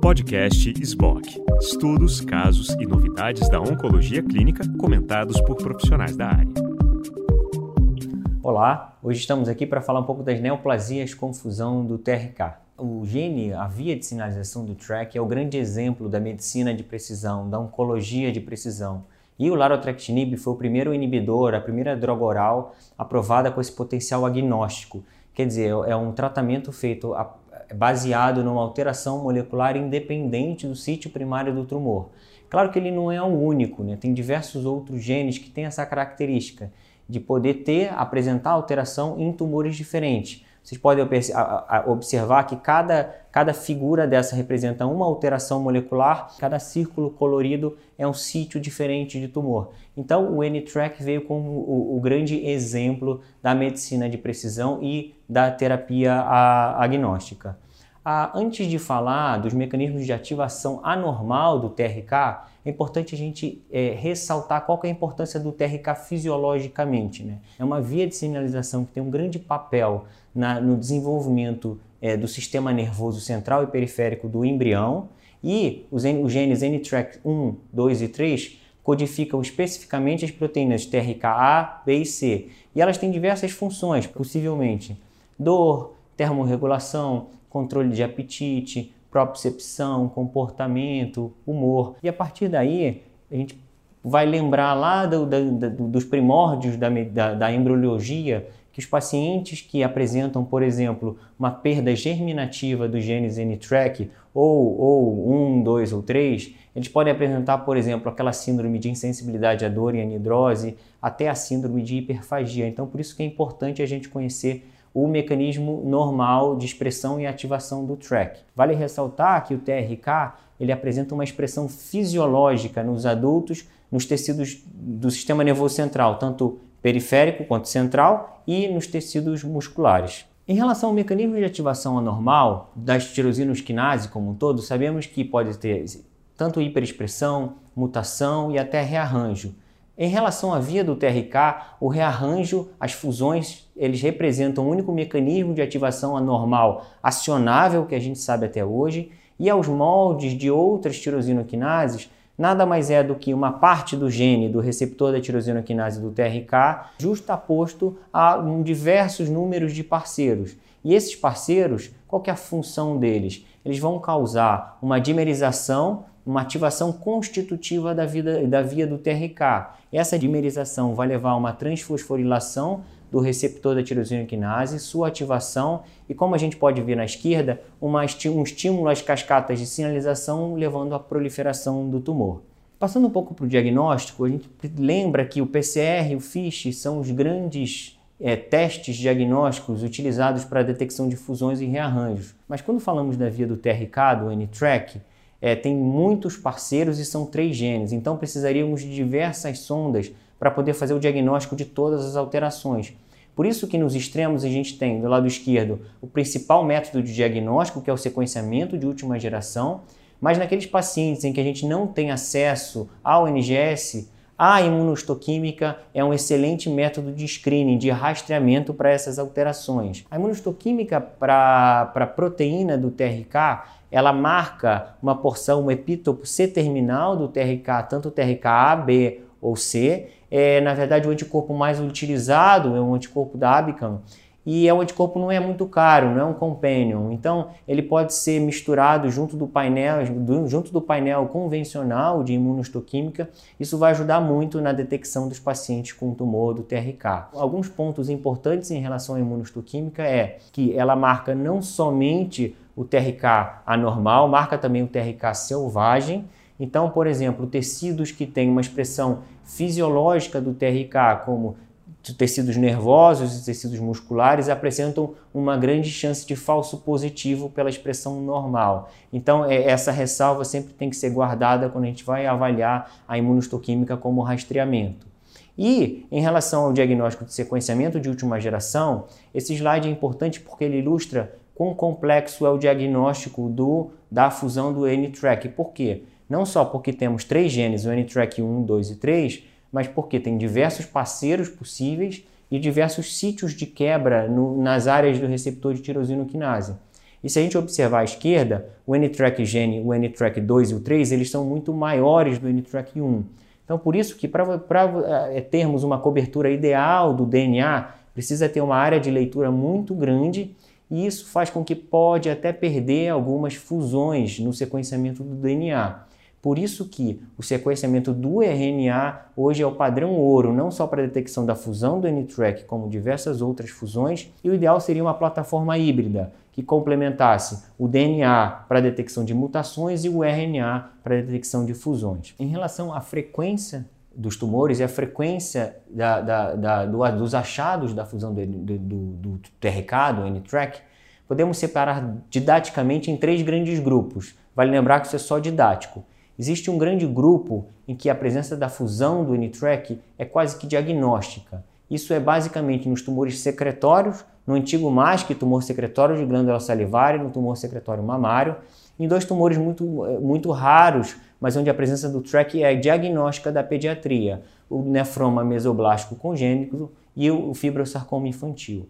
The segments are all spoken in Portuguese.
Podcast SBOC. Estudos, casos e novidades da oncologia clínica comentados por profissionais da área. Olá, hoje estamos aqui para falar um pouco das neoplasias com fusão do TRK. O gene, a via de sinalização do TRAC, é o grande exemplo da medicina de precisão, da oncologia de precisão. E o larotrectinib foi o primeiro inibidor, a primeira droga oral aprovada com esse potencial agnóstico. Quer dizer, é um tratamento feito baseado numa alteração molecular independente do sítio primário do tumor. Claro que ele não é o único, né? tem diversos outros genes que têm essa característica de poder ter, apresentar alteração em tumores diferentes. Vocês podem observar que cada, cada figura dessa representa uma alteração molecular, cada círculo colorido é um sítio diferente de tumor. Então, o N-Track veio como o, o, grande exemplo da medicina de precisão e da terapia agnóstica. Ah, antes de falar dos mecanismos de ativação anormal do TRK, é importante a gente é, ressaltar qual é a importância do TRK fisiologicamente. Né? É uma via de sinalização que tem um grande papel na, no desenvolvimento é, do sistema nervoso central e periférico do embrião e os, os genes NTRK 1, 2 e 3 codificam especificamente as proteínas TRKA, B e C. E elas têm diversas funções, possivelmente dor, termorregulação, controle de apetite, propriocepção, comportamento, humor. E a partir daí, a gente vai lembrar lá do, do, dos primórdios da, da, da embriologia que os pacientes que apresentam, por exemplo, uma perda germinativa dos genes N-TRAC, ou, ou 1, 2 ou 3, eles podem apresentar, por exemplo, aquela síndrome de insensibilidade à dor e anidrose, até a síndrome de hiperfagia. Então, por isso que é importante a gente conhecer o mecanismo normal de expressão e ativação do TRAC. Vale ressaltar que o TRK ele apresenta uma expressão fisiológica nos adultos, nos tecidos do sistema nervoso central, tanto periférico quanto central e nos tecidos musculares. Em relação ao mecanismo de ativação anormal das tirosinosquinase como um todo, sabemos que pode ter tanto hiperexpressão, mutação e até rearranjo. Em relação à via do TRK, o rearranjo, as fusões, eles representam o único mecanismo de ativação anormal acionável que a gente sabe até hoje, e aos moldes de outras tirosinoquinases, nada mais é do que uma parte do gene do receptor da tirosinoquinase do TRK justaposto a diversos números de parceiros. E esses parceiros, qual é a função deles? Eles vão causar uma dimerização uma ativação constitutiva da, vida, da via do TRK. Essa dimerização vai levar a uma transfosforilação do receptor da tirosina quinase, sua ativação e, como a gente pode ver na esquerda, uma, um estímulo às cascatas de sinalização levando à proliferação do tumor. Passando um pouco para o diagnóstico, a gente lembra que o PCR e o FISH são os grandes é, testes diagnósticos utilizados para a detecção de fusões e rearranjos. Mas quando falamos da via do TRK, do N-TRAC, é, tem muitos parceiros e são três genes, então precisaríamos de diversas sondas para poder fazer o diagnóstico de todas as alterações. Por isso que nos extremos a gente tem do lado esquerdo o principal método de diagnóstico, que é o sequenciamento de última geração, mas naqueles pacientes em que a gente não tem acesso ao NGS, a imunohistoquímica é um excelente método de screening, de rastreamento para essas alterações. A imunohistoquímica para a proteína do TRK ela marca uma porção, um epítopo C-terminal do TRK, tanto o TRK A, B ou C. É, na verdade, o anticorpo mais utilizado é o anticorpo da Abicam, e é um anticorpo não é muito caro, não é um companion. Então, ele pode ser misturado junto do painel, junto do painel convencional de imunohistoquímica. Isso vai ajudar muito na detecção dos pacientes com tumor do TRK. Alguns pontos importantes em relação à imunohistoquímica é que ela marca não somente o TRK anormal, marca também o TRK selvagem. Então, por exemplo, tecidos que têm uma expressão fisiológica do TRK, como tecidos nervosos e tecidos musculares, apresentam uma grande chance de falso positivo pela expressão normal. Então, é, essa ressalva sempre tem que ser guardada quando a gente vai avaliar a imunohistoquímica como rastreamento. E em relação ao diagnóstico de sequenciamento de última geração, esse slide é importante porque ele ilustra quão complexo é o diagnóstico do, da fusão do N-TRAC. Por quê? Não só porque temos três genes, o N-TRAC 1, 2 e 3, mas porque tem diversos parceiros possíveis e diversos sítios de quebra no, nas áreas do receptor de tirosinoquinase. E se a gente observar à esquerda, o N-Track Gene, o N-Track 2 e o 3, eles são muito maiores do N-Track 1. Então, por isso que para é, termos uma cobertura ideal do DNA, precisa ter uma área de leitura muito grande e isso faz com que pode até perder algumas fusões no sequenciamento do DNA. Por isso que o sequenciamento do RNA hoje é o padrão ouro, não só para a detecção da fusão do N-Track, como diversas outras fusões, e o ideal seria uma plataforma híbrida que complementasse o DNA para a detecção de mutações e o RNA para a detecção de fusões. Em relação à frequência dos tumores e a frequência da, da, da, do, dos achados da fusão do, do, do TRK, do podemos separar didaticamente em três grandes grupos. Vale lembrar que isso é só didático. Existe um grande grupo em que a presença da fusão do N-Track é quase que diagnóstica. Isso é basicamente nos tumores secretórios, no antigo MASC, tumor secretório de glândula salivar, e no tumor secretório mamário, em dois tumores muito, muito raros, mas onde a presença do TRAC é diagnóstica da pediatria, o nefroma mesoblástico congênito e o fibrosarcoma infantil.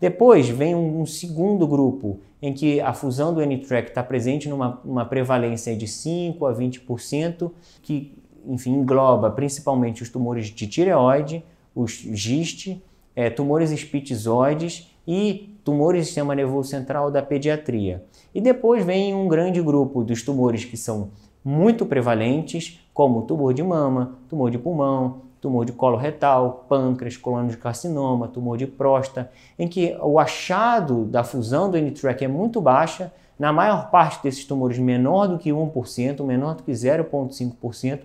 Depois vem um, segundo grupo em que a fusão do N-Track está presente numa uma prevalência de 5 a 20%, que enfim, engloba principalmente os tumores de tireoide, os GIST, é, tumores espitizoides e tumores do sistema nervoso central da pediatria. E depois vem um grande grupo dos tumores que são muito prevalentes, como tumor de mama, tumor de pulmão, tumor de colo retal, pâncreas, colônia de carcinoma, tumor de próstata, em que o achado da fusão do N-Track é muito baixa, na maior parte desses tumores menor do que 1%, menor do que 0,5%,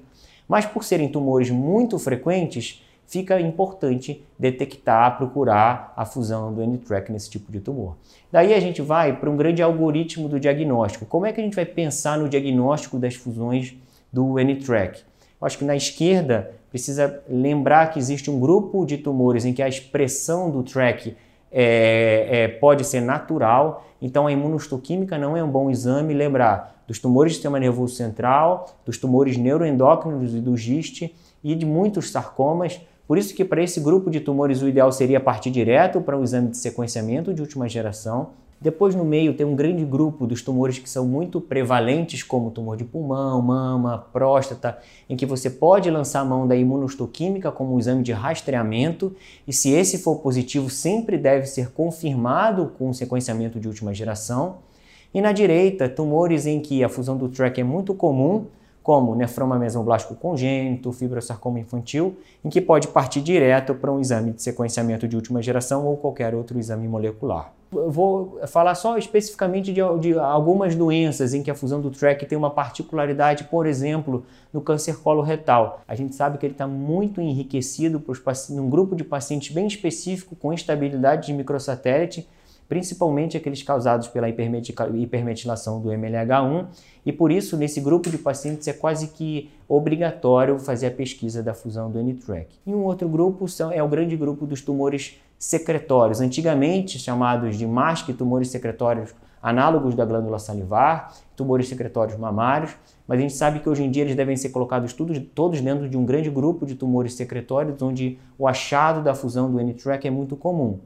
mas por serem tumores muito frequentes, fica importante detectar, procurar a fusão do N-Track nesse tipo de tumor. Daí a gente vai para um grande algoritmo do diagnóstico. Como é que a gente vai pensar no diagnóstico das fusões do N-Track? Acho que na esquerda precisa lembrar que existe um grupo de tumores em que a expressão do track é, é, pode ser natural, então a imunohistoquímica não é um bom exame. Lembrar dos tumores do sistema nervoso central, dos tumores neuroendócrinos e do GIST e de muitos sarcomas. Por isso que para esse grupo de tumores o ideal seria partir direto para um exame de sequenciamento de última geração depois, no meio, tem um grande grupo dos tumores que são muito prevalentes, como tumor de pulmão, mama, próstata, em que você pode lançar a mão da imunohistoquímica como um exame de rastreamento, e se esse for positivo, sempre deve ser confirmado com sequenciamento de última geração. E na direita, tumores em que a fusão do TRAC é muito comum, como nefroma mesoblástico congênito, fibrosarcoma infantil, em que pode partir direto para um exame de sequenciamento de última geração ou qualquer outro exame molecular. Eu vou falar só especificamente de, de, algumas doenças em que a fusão do TRAC tem uma particularidade, por exemplo, no câncer coloretal. A gente sabe que ele está muito enriquecido para num grupo de pacientes bem específico com instabilidade de microsatélite, principalmente aqueles causados pela hipermetilação do MLH1, e por isso, nesse grupo de pacientes, é quase que obrigatório fazer a pesquisa da fusão do N-Track. E um outro grupo são, é o grande grupo dos tumores secretórios, antigamente chamados de MASC, tumores secretórios análogos da glândula salivar, tumores secretórios mamários, mas a gente sabe que hoje em dia eles devem ser colocados todos, todos dentro de um grande grupo de tumores secretórios, onde o achado da fusão do N-Track é muito comum.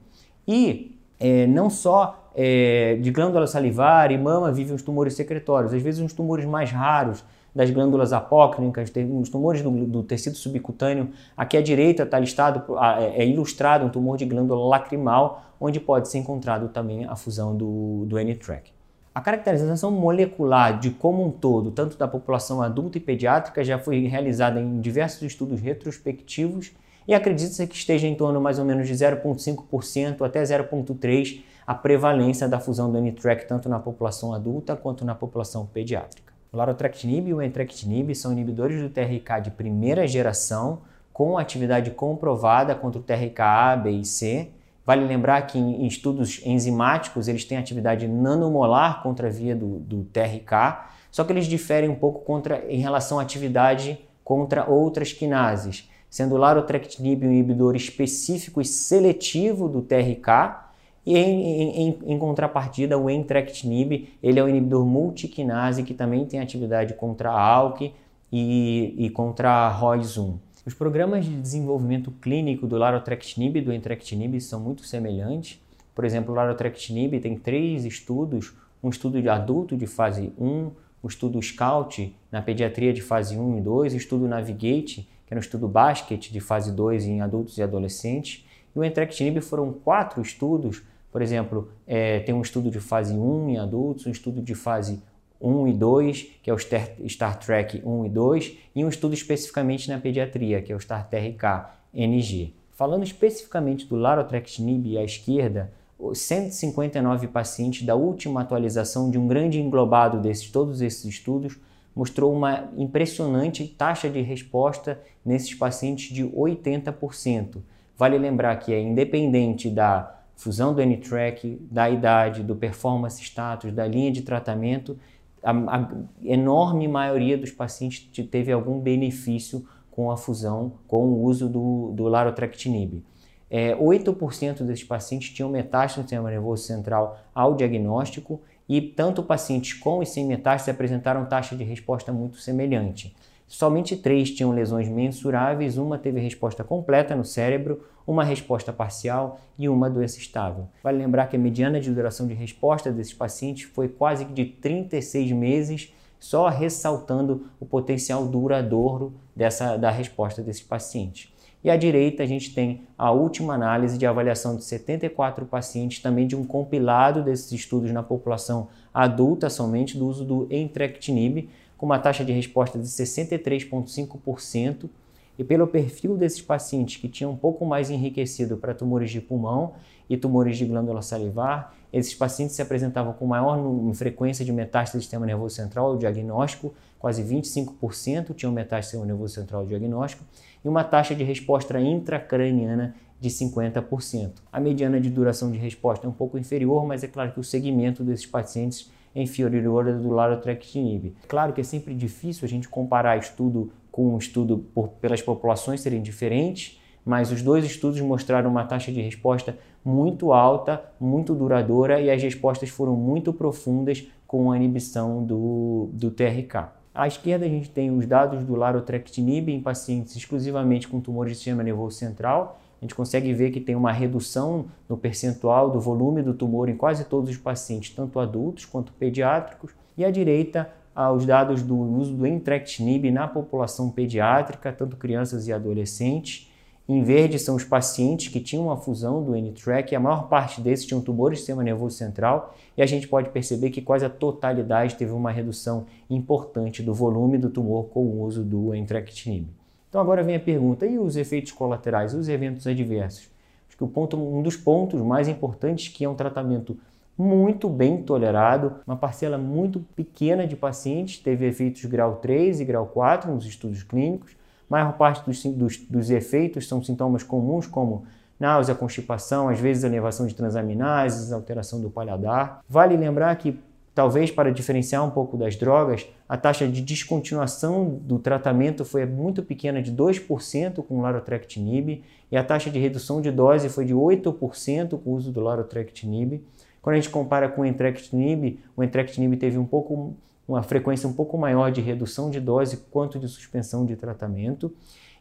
E é, não só é, de glândula salivar e mama vivem os tumores secretórios, às vezes uns tumores mais raros das glândulas apócrincas, os tumores do, do, tecido subcutâneo. Aqui à direita está listado, é, ilustrado um tumor de glândula lacrimal, onde pode ser encontrado também a fusão do, do N-Track. A caracterização molecular de como um todo, tanto da população adulta e pediátrica, já foi realizada em diversos estudos retrospectivos e acredita-se que esteja em torno mais ou menos de 0,5% até 0,3% a prevalência da fusão do N-Track tanto na população adulta quanto na população pediátrica. O larotrectinib e o entrectinib são inibidores do TRK de primeira geração com atividade comprovada contra o TRK A, B e C. Vale lembrar que em estudos enzimáticos eles têm atividade nanomolar contra a via do, do TRK, só que eles diferem um pouco contra, em relação à atividade contra outras quinases sendo larotrectinib um inibidor específico e seletivo do TRK, e em, em, em, contrapartida, o entrectinib, ele é um inibidor multiquinase que também tem atividade contra ALK e, e contra a ROS1. Os programas de desenvolvimento clínico do larotrectinib e do entrectinib são muito semelhantes. Por exemplo, o larotrectinib tem três estudos, um estudo de adulto de fase 1, o estudo SCOUT na pediatria de fase 1 e 2, o estudo Navigate, que era um estudo basket de fase 2 em adultos e adolescentes, e o entrectinib foram quatro estudos, por exemplo, é, tem um estudo de fase 1 em adultos, um estudo de fase 1 e 2, que é o Star Trek 1 e 2, e um estudo especificamente na pediatria, que é o Star TRK NG. Falando especificamente do larotrectinib à esquerda, 159 pacientes da última atualização de um grande englobado desses todos esses estudos mostrou uma impressionante taxa de resposta nesses pacientes de 80%. Vale lembrar que é independente da fusão do N-track, da idade, do performance status, da linha de tratamento, a, a enorme maioria dos pacientes teve algum benefício com a fusão, com o uso do, do larotrectinib. É, 8% desses pacientes tinham metástase no sistema nervoso central ao diagnóstico e tanto pacientes com e sem metástase apresentaram taxa de resposta muito semelhante. Somente três tinham lesões mensuráveis, uma teve resposta completa no cérebro, uma resposta parcial e uma doença estável. Vale lembrar que a mediana de duração de resposta desses pacientes foi quase de 36 meses, só ressaltando o potencial duradouro dessa, da resposta desses pacientes. E à direita a gente tem a última análise de avaliação de 74 pacientes, também de um compilado desses estudos na população adulta somente do uso do entrectinib, com uma taxa de resposta de 63,5%. E pelo perfil desses pacientes que tinham um pouco mais enriquecido para tumores de pulmão e tumores de glândula salivar, esses pacientes se apresentavam com maior frequência de metástase do sistema nervoso central ao diagnóstico, quase 25% tinham metástase do sistema nervoso central diagnóstico, e uma taxa de resposta intracraniana de 50%. A mediana de duração de resposta é um pouco inferior, mas é claro que o segmento desses pacientes é inferior do larotrectinib. Claro que é sempre difícil a gente comparar estudo com um estudo por, pelas populações serem diferentes, mas os dois estudos mostraram uma taxa de resposta muito alta, muito duradoura e as respostas foram muito profundas com a inibição do, do TRK. À esquerda a gente tem os dados do larotrectinib em pacientes exclusivamente com tumores de sistema nervoso central. A gente consegue ver que tem uma redução no percentual do volume do tumor em quase todos os pacientes, tanto adultos quanto pediátricos. E à direita, os dados do uso do entrectinib na população pediátrica, tanto crianças e adolescentes. Em verde são os pacientes que tinham uma fusão do N-TRAC, a maior parte desses tinham tumores do sistema nervoso central, e a gente pode perceber que quase a totalidade teve uma redução importante do volume do tumor com o uso do entrectinib. Então agora vem a pergunta, e os efeitos colaterais, os eventos adversos? Acho que ponto, um dos pontos mais importantes que é um tratamento muito bem tolerado, uma parcela muito pequena de pacientes teve efeitos grau 3 e grau 4 nos estudos clínicos, a maior parte dos, dos, dos efeitos são sintomas comuns, como náusea, constipação, às vezes elevação de transaminases, alteração do paladar. Vale lembrar que, talvez para diferenciar um pouco das drogas, a taxa de descontinuação do tratamento foi muito pequena, de 2% com larotrectinib, e a taxa de redução de dose foi de 8% com o uso do larotrectinib. Quando a gente compara com o entrectinib, o entrectinib teve um pouco uma frequência um pouco maior de redução de dose quanto de suspensão de tratamento.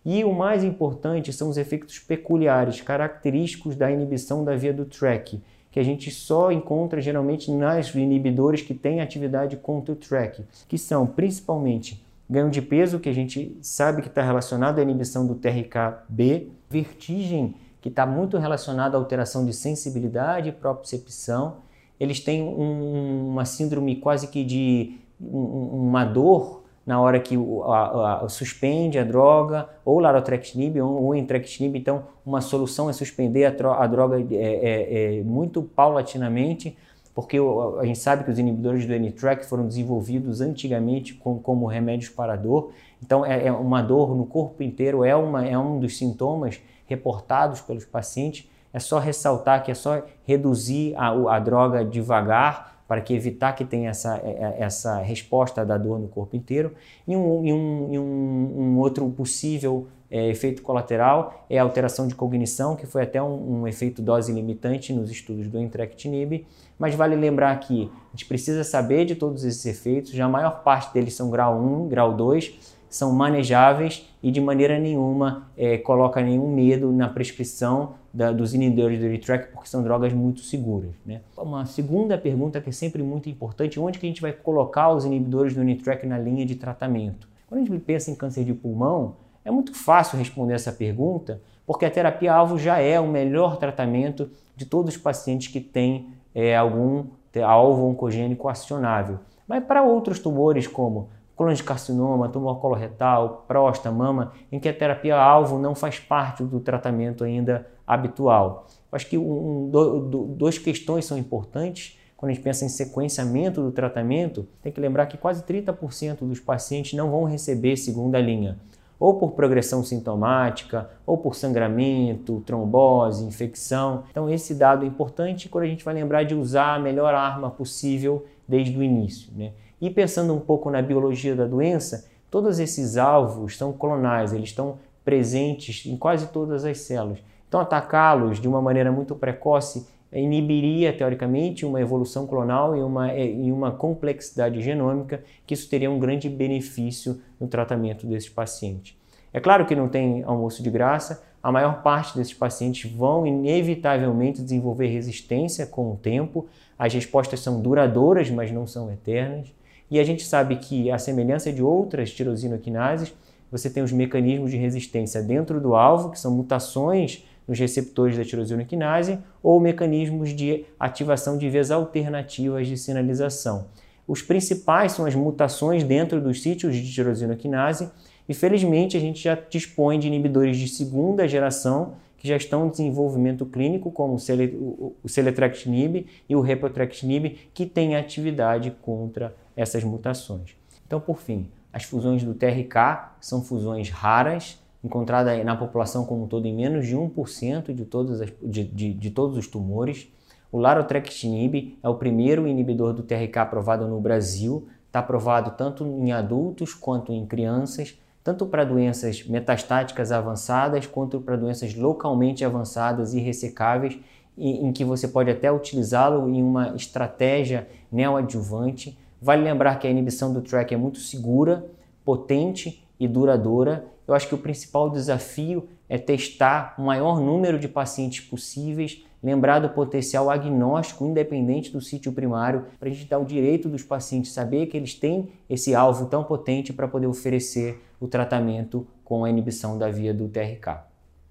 E o mais importante são os efeitos peculiares, característicos da inibição da via do TRAC, que a gente só encontra geralmente nas inibidores que têm atividade contra o TRAC, que são principalmente ganho de peso, que a gente sabe que está relacionado à inibição do TRK-B, vertigem, que está muito relacionado à alteração de sensibilidade e propriocepção. Eles têm um, uma síndrome quase que de uma dor na hora que o, a, a, suspende a droga, ou larotrectinib ou, ou então uma solução é suspender a, a droga é, é, é, muito paulatinamente, porque a gente sabe que os inibidores do N-TRAC foram desenvolvidos antigamente com, como remédios para dor, então é, é, uma dor no corpo inteiro, é, uma, é um dos sintomas reportados pelos pacientes, é só ressaltar que é só reduzir a, a droga devagar, para que evitar que tenha essa, é, é, essa resposta da dor no corpo inteiro. E um, e um, e um, um outro possível é, efeito colateral é a alteração de cognição, que foi até um, um, efeito dose limitante nos estudos do entrectinib. Mas vale lembrar que a gente precisa saber de todos esses efeitos, já a maior parte deles são grau 1, grau 2, são manejáveis e de maneira nenhuma é, coloca nenhum medo na prescrição da, dos inibidores do NTRK porque são drogas muito seguras. Né? Uma segunda pergunta que é sempre muito importante, onde que a gente vai colocar os inibidores do NTRK na linha de tratamento? Quando a gente pensa em câncer de pulmão, é muito fácil responder essa pergunta, porque a terapia-alvo já é o melhor tratamento de todos os pacientes que têm é, algum alvo oncogênico acionável. Mas para outros tumores, como coloniocarcinoma, tumor coloretal, próstata, mama, em que a terapia-alvo não faz parte do tratamento ainda habitual. acho que um, do, do, duas questões são importantes. Quando a gente pensa em sequenciamento do tratamento, tem que lembrar que quase 30% dos pacientes não vão receber segunda linha, ou por progressão sintomática, ou por sangramento, trombose, infecção. Então, esse dado é importante quando a gente vai lembrar de usar a melhor arma possível desde o início. Né? E pensando um pouco na biologia da doença, todos esses alvos são clonais, eles estão presentes em quase todas as células. Então, atacá-los de uma maneira muito precoce inibiria, teoricamente, uma evolução clonal e uma, e uma complexidade genômica, que isso teria um grande benefício no tratamento desses pacientes. É claro que não tem almoço de graça, a maior parte desses pacientes vão inevitavelmente desenvolver resistência com o tempo, as respostas são duradouras, mas não são eternas, e a gente sabe que, a semelhança de outras tirosinoquinases, você tem os mecanismos de resistência dentro do alvo, que são mutações nos receptores da tirosina quinase ou mecanismos de ativação de vias alternativas de sinalização. Os principais são as mutações dentro dos sítios de tirosina quinase e felizmente a gente já dispõe de inibidores de segunda geração que já estão em desenvolvimento clínico, como o Celetrectinib e o Repotrectinib, que têm atividade contra essas mutações. Então, por fim, as fusões do TRK são fusões raras, encontrada na população como um todo em menos de 1% de todos, as, de, de, de todos os tumores. O larotrectinib é o primeiro inibidor do TRK aprovado no Brasil, está aprovado tanto em adultos quanto em crianças, tanto para doenças metastáticas avançadas quanto para doenças localmente avançadas e ressecáveis, em, em que você pode até utilizá-lo em uma estratégia neoadjuvante. Vale lembrar que a inibição do TRAC é muito segura, potente e duradoura eu acho que o principal desafio é testar o maior número de pacientes possíveis, lembrar do potencial agnóstico independente do sítio primário, para a gente dar o direito dos pacientes saber que eles têm esse alvo tão potente para poder oferecer o tratamento com a inibição da via do TRK.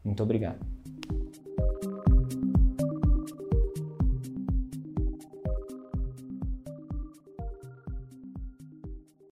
Muito obrigado.